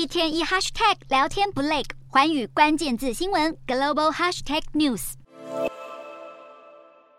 一天一 hashtag 聊天不累，环宇关键字新闻 global hashtag news。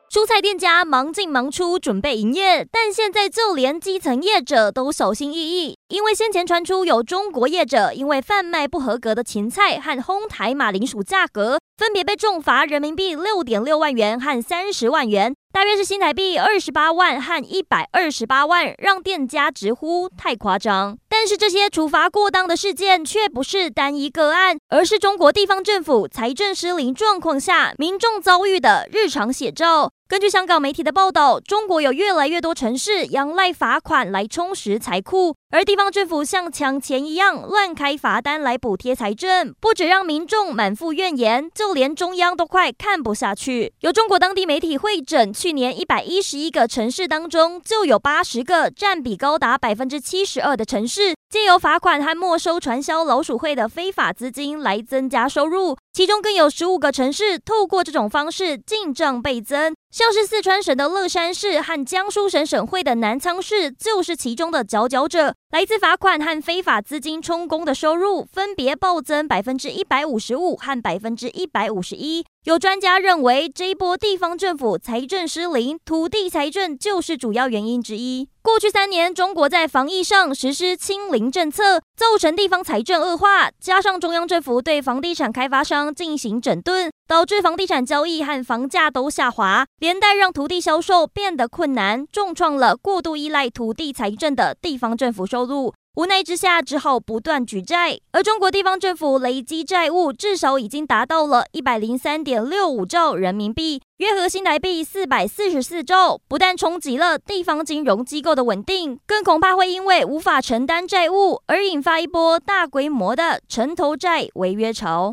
蔬菜店家忙进忙出准备营业，但现在就连基层业者都小心翼翼，因为先前传出有中国业者因为贩卖不合格的芹菜和哄抬马铃薯价格，分别被重罚人民币六点六万元和三十万元，大约是新台币二十八万和一百二十八万，让店家直呼太夸张。但是这些处罚过当的事件却不是单一个案，而是中国地方政府财政失灵状况下民众遭遇的日常写照。根据香港媒体的报道，中国有越来越多城市仰赖罚款来充实财库，而地方政府像抢钱一样乱开罚单来补贴财政，不止让民众满腹怨言，就连中央都快看不下去。由中国当地媒体会诊，去年一百一十一个城市当中，就有八十个占比高达百分之七十二的城市，借由罚款和没收传销老鼠会的非法资金来增加收入，其中更有十五个城市透过这种方式进账倍增。像是四川省的乐山市和江苏省省会的南昌市，就是其中的佼佼者。来自罚款和非法资金充公的收入，分别暴增百分之一百五十五和百分之一百五十一。有专家认为，这一波地方政府财政失灵，土地财政就是主要原因之一。过去三年，中国在防疫上实施清零政策，造成地方财政恶化，加上中央政府对房地产开发商进行整顿，导致房地产交易和房价都下滑，连带让土地销售变得困难，重创了过度依赖土地财政的地方政府收入。无奈之下，只好不断举债，而中国地方政府累积债务至少已经达到了一百零三点六五兆人民币，约合新台币四百四十四兆。不但冲击了地方金融机构的稳定，更恐怕会因为无法承担债务而引发一波大规模的城投债违约潮。